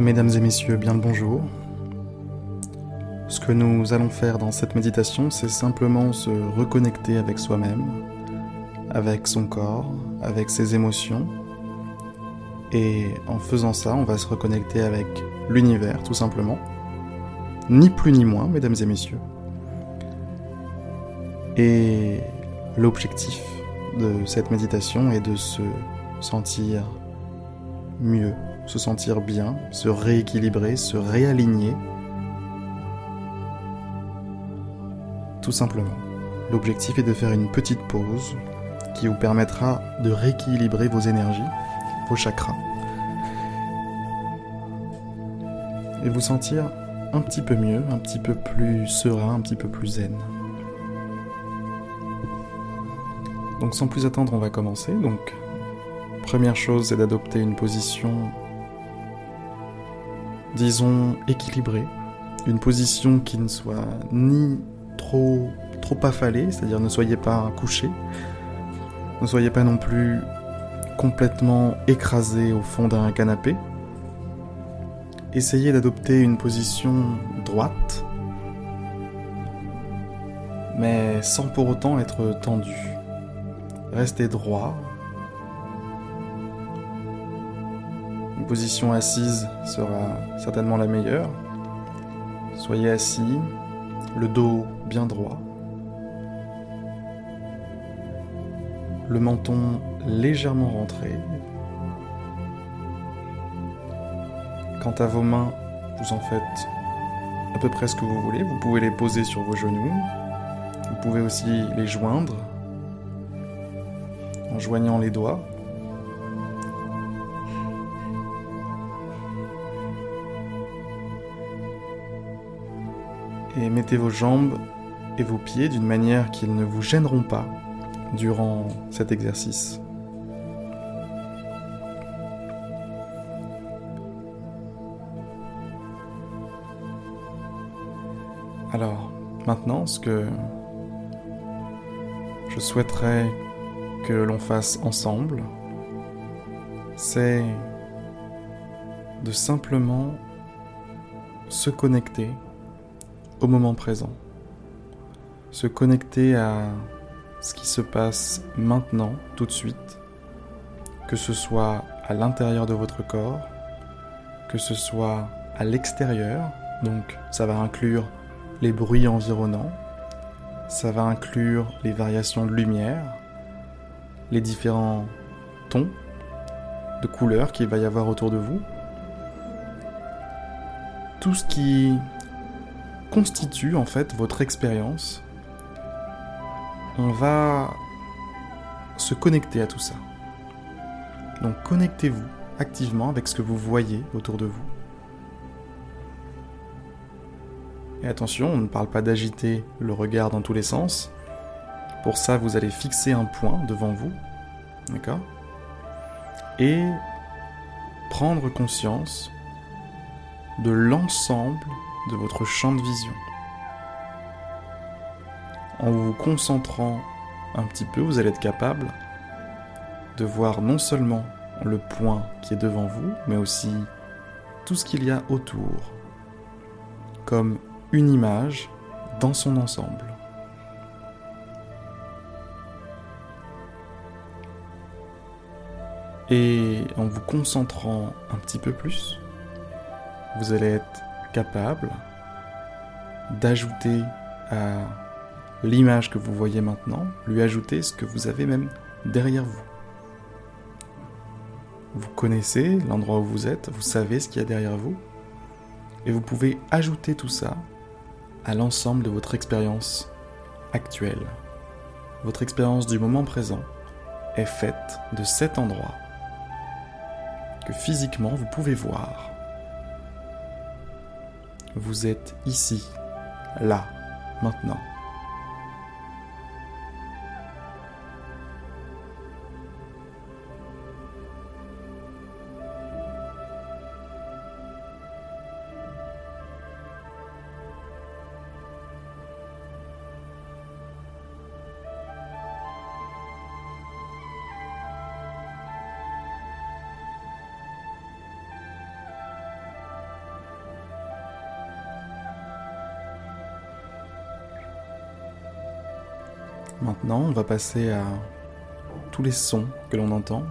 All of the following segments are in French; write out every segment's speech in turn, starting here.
Mesdames et messieurs, bien le bonjour. Ce que nous allons faire dans cette méditation, c'est simplement se reconnecter avec soi-même, avec son corps, avec ses émotions. Et en faisant ça, on va se reconnecter avec l'univers, tout simplement. Ni plus ni moins, mesdames et messieurs. Et l'objectif de cette méditation est de se sentir mieux, se sentir bien, se rééquilibrer, se réaligner. Tout simplement. L'objectif est de faire une petite pause qui vous permettra de rééquilibrer vos énergies, vos chakras. Et vous sentir un petit peu mieux, un petit peu plus serein, un petit peu plus zen. Donc sans plus attendre, on va commencer. Donc première chose, c'est d'adopter une position, disons, équilibrée. Une position qui ne soit ni trop, trop affalée, c'est-à-dire ne soyez pas couché, ne soyez pas non plus complètement écrasé au fond d'un canapé. Essayez d'adopter une position droite, mais sans pour autant être tendu. Restez droit. Position assise sera certainement la meilleure. Soyez assis, le dos bien droit. Le menton légèrement rentré. Quant à vos mains, vous en faites à peu près ce que vous voulez. Vous pouvez les poser sur vos genoux. Vous pouvez aussi les joindre en joignant les doigts. Et mettez vos jambes et vos pieds d'une manière qu'ils ne vous gêneront pas durant cet exercice. Alors, maintenant, ce que je souhaiterais que l'on fasse ensemble, c'est de simplement se connecter au moment présent, se connecter à ce qui se passe maintenant, tout de suite, que ce soit à l'intérieur de votre corps, que ce soit à l'extérieur, donc ça va inclure les bruits environnants, ça va inclure les variations de lumière, les différents tons de couleurs qu'il va y avoir autour de vous, tout ce qui constitue en fait votre expérience, on va se connecter à tout ça. Donc connectez-vous activement avec ce que vous voyez autour de vous. Et attention, on ne parle pas d'agiter le regard dans tous les sens. Pour ça, vous allez fixer un point devant vous. D'accord? Et prendre conscience de l'ensemble de votre champ de vision. En vous concentrant un petit peu, vous allez être capable de voir non seulement le point qui est devant vous, mais aussi tout ce qu'il y a autour, comme une image dans son ensemble. Et en vous concentrant un petit peu plus, vous allez être capable d'ajouter à l'image que vous voyez maintenant, lui ajouter ce que vous avez même derrière vous. Vous connaissez l'endroit où vous êtes, vous savez ce qu'il y a derrière vous, et vous pouvez ajouter tout ça à l'ensemble de votre expérience actuelle. Votre expérience du moment présent est faite de cet endroit que physiquement vous pouvez voir. Vous êtes ici, là, maintenant. Maintenant, on va passer à tous les sons que l'on entend,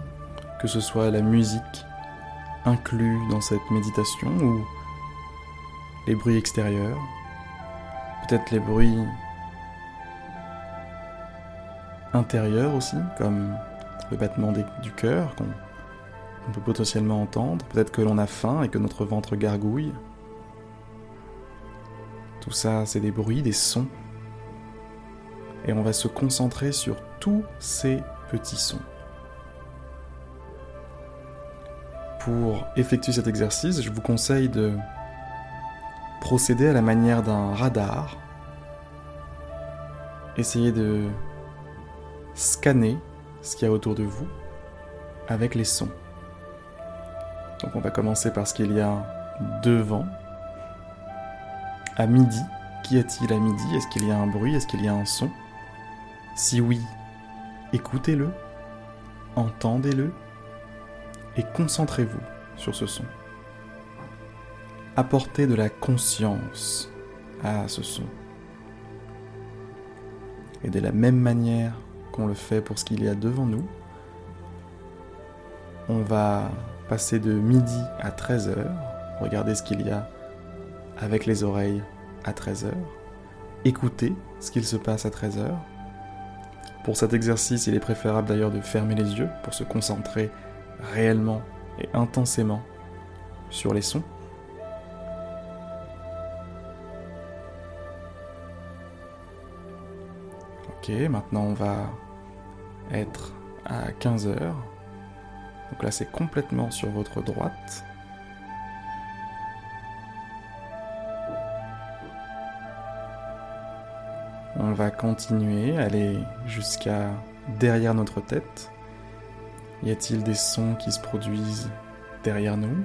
que ce soit la musique inclus dans cette méditation ou les bruits extérieurs, peut-être les bruits intérieurs aussi, comme le battement du cœur qu'on peut potentiellement entendre, peut-être que l'on a faim et que notre ventre gargouille. Tout ça, c'est des bruits, des sons. Et on va se concentrer sur tous ces petits sons. Pour effectuer cet exercice, je vous conseille de procéder à la manière d'un radar. Essayez de scanner ce qu'il y a autour de vous avec les sons. Donc on va commencer par ce qu'il y a devant. À midi, qu'y a-t-il à midi? Est-ce qu'il y a un bruit? Est-ce qu'il y a un son? Si oui, écoutez-le, entendez-le et concentrez-vous sur ce son. Apportez de la conscience à ce son. Et de la même manière qu'on le fait pour ce qu'il y a devant nous, on va passer de midi à 13h, regarder ce qu'il y a avec les oreilles à 13h, écouter ce qu'il se passe à 13h. Pour cet exercice, il est préférable d'ailleurs de fermer les yeux pour se concentrer réellement et intensément sur les sons. Ok, maintenant on va être à 15 heures. Donc là c'est complètement sur votre droite. On va continuer, aller jusqu'à derrière notre tête. Y a-t-il des sons qui se produisent derrière nous?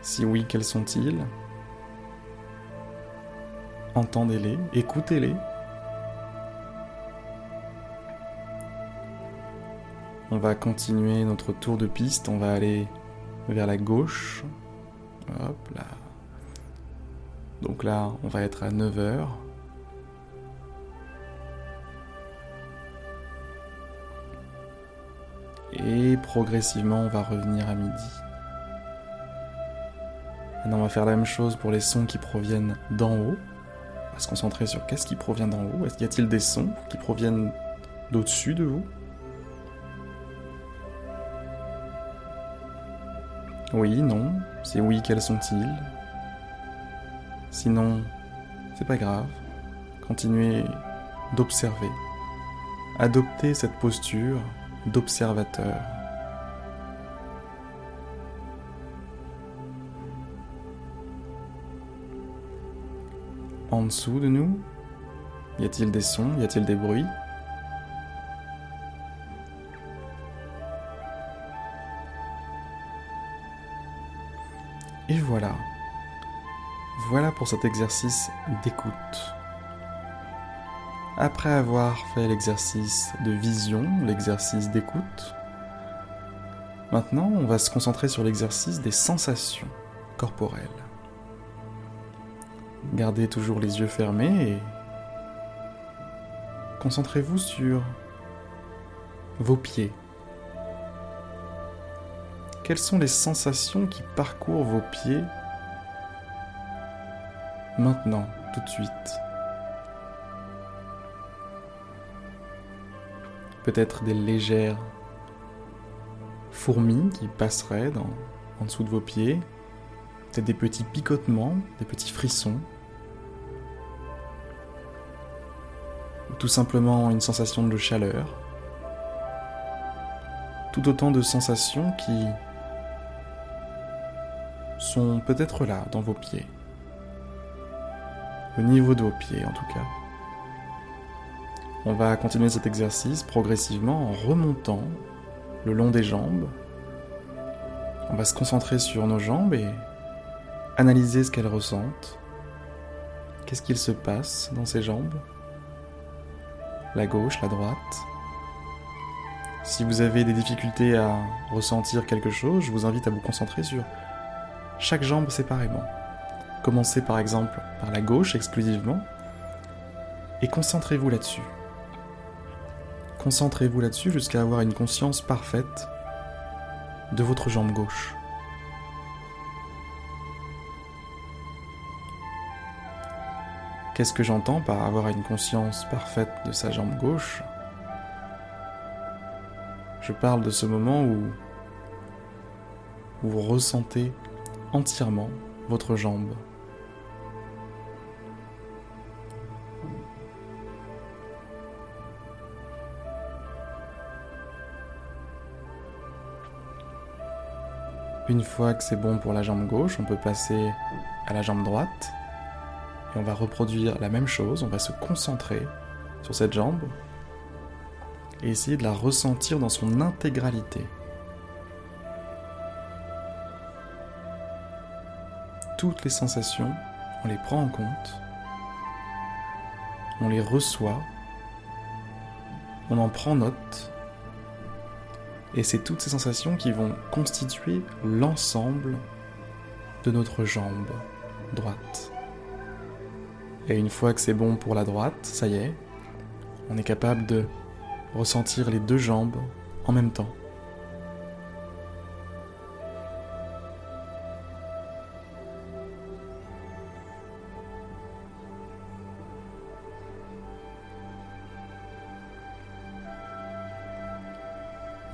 Si oui, quels sont-ils? Entendez-les, écoutez-les. On va continuer notre tour de piste, on va aller vers la gauche. Hop là. Donc là, on va être à 9h. Et progressivement, on va revenir à midi. Maintenant, on va faire la même chose pour les sons qui proviennent d'en haut. On va se concentrer sur qu'est-ce qui provient d'en haut. Est-ce qu'il y a-t-il des sons qui proviennent d'au-dessus de vous? Oui, non. C'est oui, quels sont-ils? Sinon, c'est pas grave. Continuez d'observer. Adoptez cette posture d'observateur. En dessous de nous, y a-t-il des sons Y a-t-il des bruits? Et voilà. Voilà pour cet exercice d'écoute. Après avoir fait l'exercice de vision, l'exercice d'écoute, maintenant on va se concentrer sur l'exercice des sensations corporelles. Gardez toujours les yeux fermés et concentrez-vous sur vos pieds. Quelles sont les sensations qui parcourent vos pieds maintenant, tout de suite? Peut-être des légères fourmis qui passeraient en dessous de vos pieds, peut-être des petits picotements, des petits frissons, ou tout simplement une sensation de chaleur, tout autant de sensations qui sont peut-être là dans vos pieds, au niveau de vos pieds en tout cas. On va continuer cet exercice progressivement en remontant le long des jambes. On va se concentrer sur nos jambes et analyser ce qu'elles ressentent. Qu'est-ce qu'il se passe dans ces jambes? La gauche, la droite Si vous avez des difficultés à ressentir quelque chose, je vous invite à vous concentrer sur chaque jambe séparément. Commencez par exemple par la gauche exclusivement Et concentrez-vous là-dessus. Concentrez-vous là-dessus jusqu'à avoir une conscience parfaite de votre jambe gauche. Qu'est-ce que j'entends par avoir une conscience parfaite de sa jambe gauche? Je parle de ce moment où vous ressentez entièrement votre jambe. Une fois que c'est bon pour la jambe gauche, on peut passer à la jambe droite. Et on va reproduire la même chose, on va se concentrer sur cette jambe et essayer de la ressentir dans son intégralité. Toutes les sensations, on les prend en compte, on les reçoit, on en prend note et c'est toutes ces sensations qui vont constituer l'ensemble de notre jambe droite. Et une fois que c'est bon pour la droite, ça y est, on est capable de ressentir les deux jambes en même temps.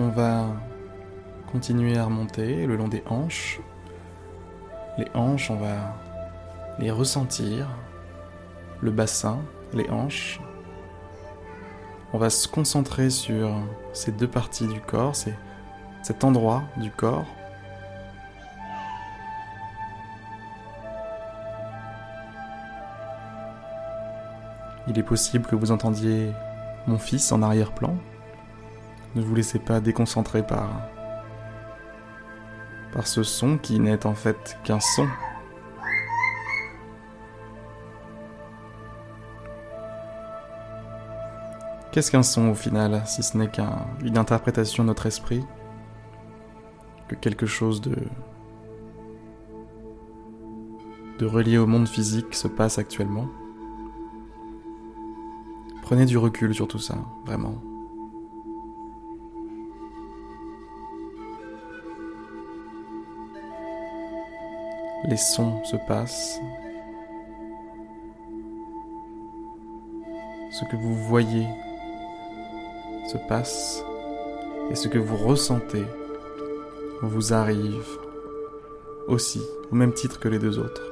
On va continuer à remonter le long des hanches. Les hanches, on va les ressentir. Le bassin, les hanches. On va se concentrer sur ces deux parties du corps, c'est cet endroit du corps. Il est possible que vous entendiez mon fils en arrière-plan. Ne vous laissez pas déconcentrer par par ce son qui n'est en fait qu'un son. Qu'est-ce qu'un son au final, si ce n'est qu'une interprétation de notre esprit? Que quelque chose de de relié au monde physique se passe actuellement? Prenez du recul sur tout ça, vraiment. Les sons se passent, ce que vous voyez se passe et ce que vous ressentez vous arrive aussi, au même titre que les deux autres.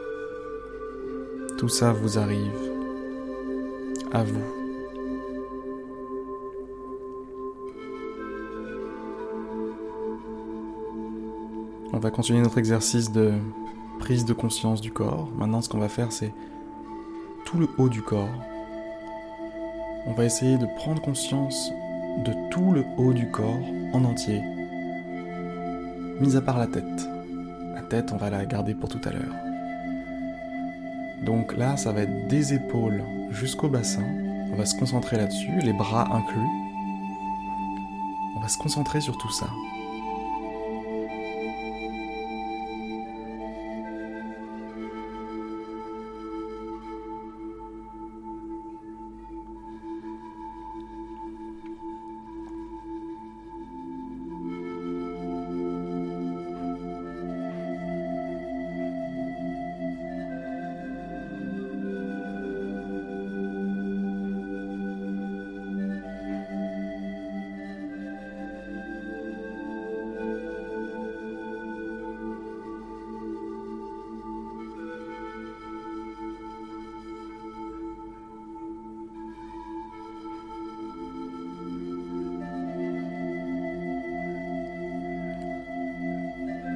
Tout ça vous arrive à vous. On va continuer notre exercice de prise de conscience du corps. Maintenant, ce qu'on va faire, c'est tout le haut du corps. On va essayer de prendre conscience de tout le haut du corps en entier, mis à part la tête. La tête, on va la garder pour tout à l'heure. Donc là, ça va être des épaules jusqu'au bassin. On va se concentrer là-dessus, les bras inclus. On va se concentrer sur tout ça.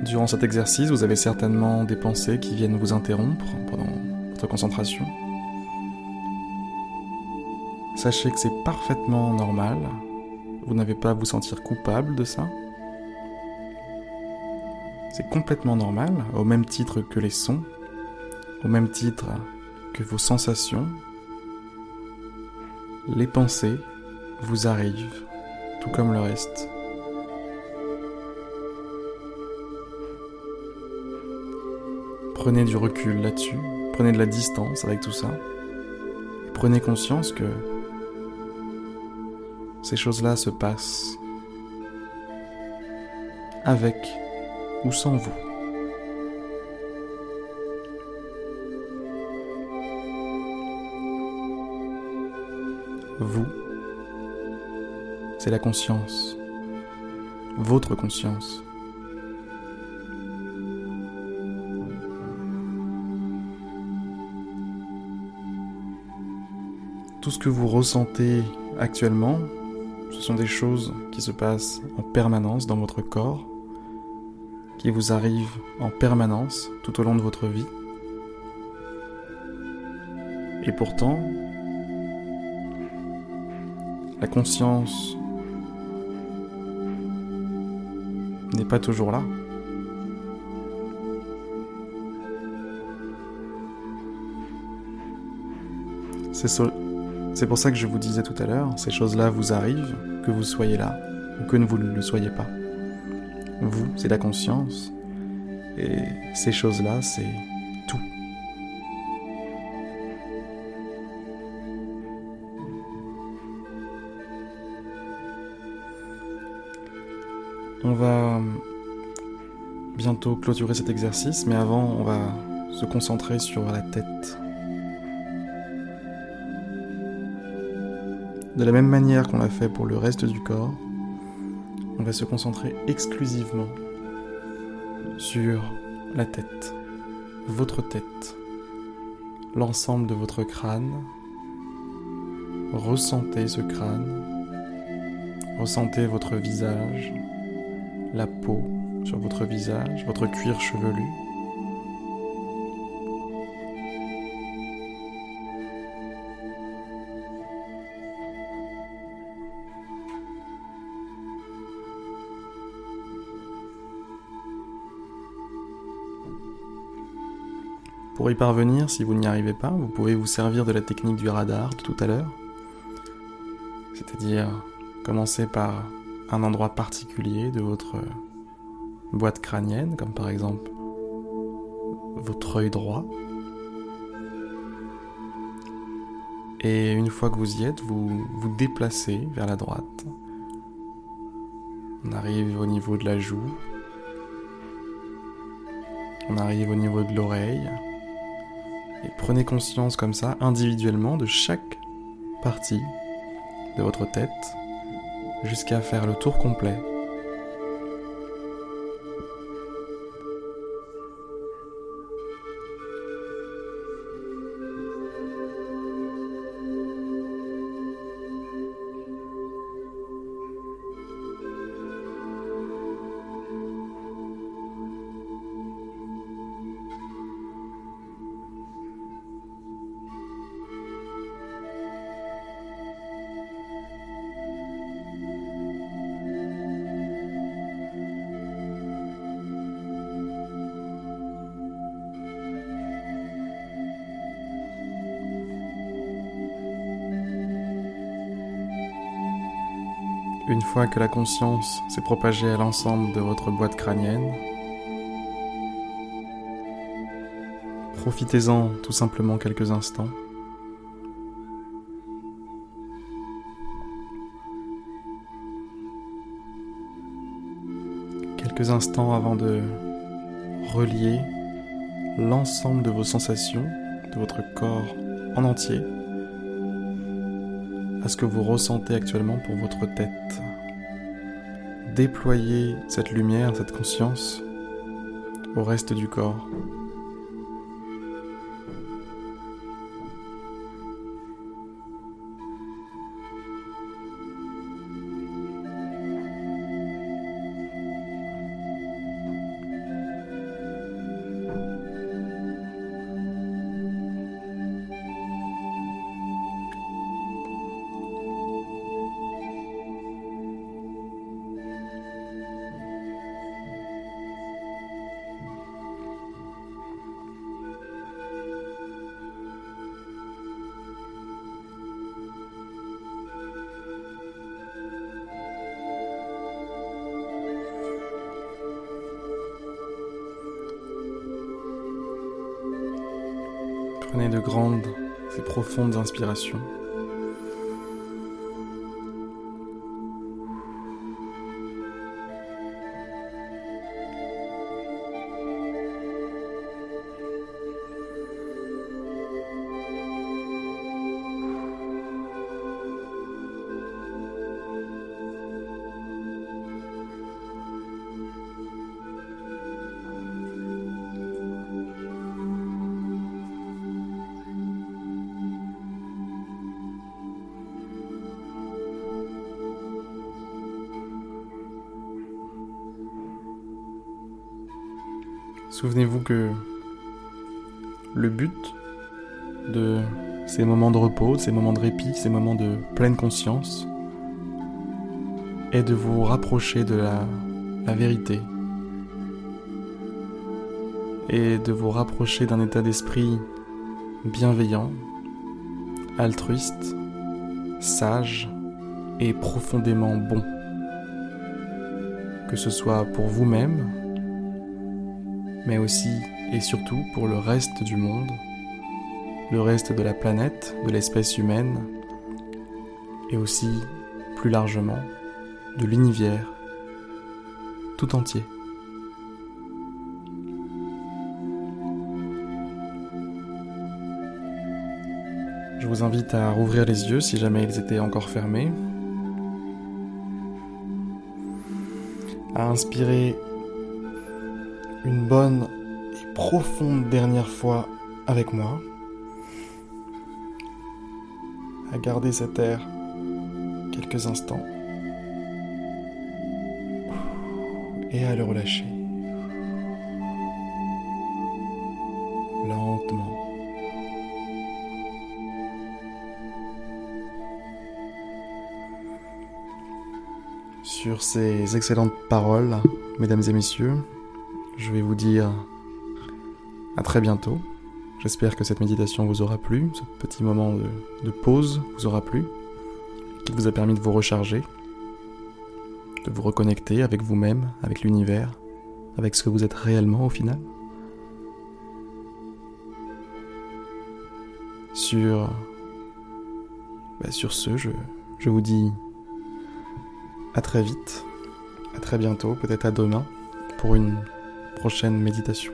Durant cet exercice, vous avez certainement des pensées qui viennent vous interrompre pendant votre concentration. Sachez que c'est parfaitement normal. Vous n'avez pas à vous sentir coupable de ça. C'est complètement normal, au même titre que les sons, au même titre que vos sensations. Les pensées vous arrivent, tout comme le reste. Prenez du recul là-dessus, prenez de la distance avec tout ça. Prenez conscience que ces choses-là se passent avec ou sans vous. Vous, c'est la conscience, votre conscience. Ce que vous ressentez actuellement, ce sont des choses qui se passent en permanence dans votre corps, qui vous arrivent en permanence tout au long de votre vie. Et pourtant, la conscience n'est pas toujours là. C'est c'est pour ça que je vous disais tout à l'heure, ces choses-là vous arrivent, que vous soyez là ou que vous ne le soyez pas. Vous, c'est la conscience, et ces choses-là, c'est tout. On va bientôt clôturer cet exercice, mais avant, on va se concentrer sur la tête. De la même manière qu'on l'a fait pour le reste du corps, on va se concentrer exclusivement sur la tête, votre tête, l'ensemble de votre crâne. Ressentez ce crâne, ressentez votre visage, la peau sur votre visage, votre cuir chevelu. Pour y parvenir, si vous n'y arrivez pas, vous pouvez vous servir de la technique du radar de tout à l'heure. C'est-à-dire commencer par un endroit particulier de votre boîte crânienne, comme par exemple votre œil droit. Et une fois que vous y êtes, vous vous déplacez vers la droite. On arrive au niveau de la joue. On arrive au niveau de l'oreille. Et prenez conscience comme ça, individuellement, de chaque partie de votre tête, jusqu'à faire le tour complet. Une fois que la conscience s'est propagée à l'ensemble de votre boîte crânienne, profitez-en tout simplement quelques instants. Quelques instants avant de relier l'ensemble de vos sensations, de votre corps en entier, à ce que vous ressentez actuellement pour votre tête. Déployez cette lumière, cette conscience au reste du corps. De grandes ces profondes inspirations. Souvenez-vous que le but de ces moments de repos, ces moments de répit, ces moments de pleine conscience, est de vous rapprocher de la vérité et de vous rapprocher d'un état d'esprit bienveillant, altruiste, sage et profondément bon. Que ce soit pour vous-même, mais aussi et surtout pour le reste du monde, le reste de la planète, de l'espèce humaine, et aussi, plus largement, de l'univers tout entier. Je vous invite à rouvrir les yeux si jamais ils étaient encore fermés, à inspirer une bonne et profonde dernière fois avec moi, à garder cet air quelques instants et à le relâcher lentement. Sur ces excellentes paroles, mesdames et messieurs, je vais vous dire à très bientôt. J'espère que cette méditation vous aura plu, ce petit moment de, pause vous aura plu, qui vous a permis de vous recharger, de vous reconnecter avec vous-même, avec l'univers, avec ce que vous êtes réellement au final. Sur, bah, sur ce, je, je vous dis à très vite, à très bientôt, peut-être à demain, pour une prochaine méditation.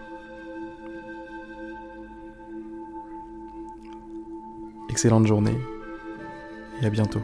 Excellente journée et à bientôt.